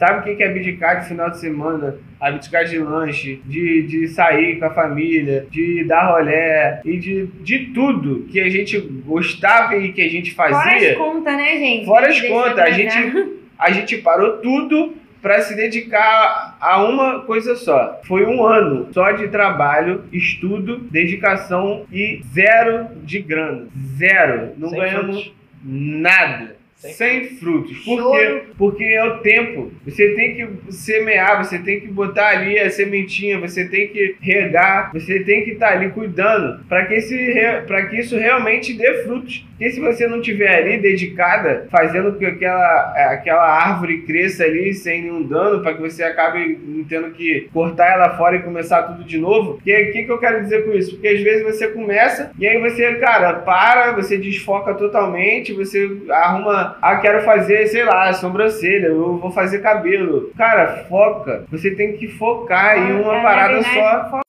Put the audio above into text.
sabe o que é abdicar de final de semana, abdicar de lanche, de, de sair com a família, de dar rolé e de, de tudo que a gente gostava e que a gente Fora as fazia. contas, né, gente? Fora as contas, a gente, a gente parou tudo para se dedicar a uma coisa só. Foi um ano só de trabalho, estudo, dedicação e zero de grana. Zero. Não Sem ganhamos frutos. nada. Sem Sem, frutos. Por quê? Porque é o tempo. Você tem que semear, você tem que botar ali a sementinha, você tem que regar, você tem que estar ali cuidando para que, esse que isso realmente dê frutos. Porque se você não tiver ali dedicada, fazendo que aquela, é, aquela árvore cresça ali sem nenhum dano, para que você acabe tendo que cortar ela fora e começar tudo de novo. O que, que, que eu quero dizer com isso? Porque às vezes você começa e aí você, cara, para, você desfoca totalmente, você arruma, ah, quero fazer, sei lá, sobrancelha, eu vou fazer cabelo. Cara, foca. Você tem que focar em uma É, parada verdade, só.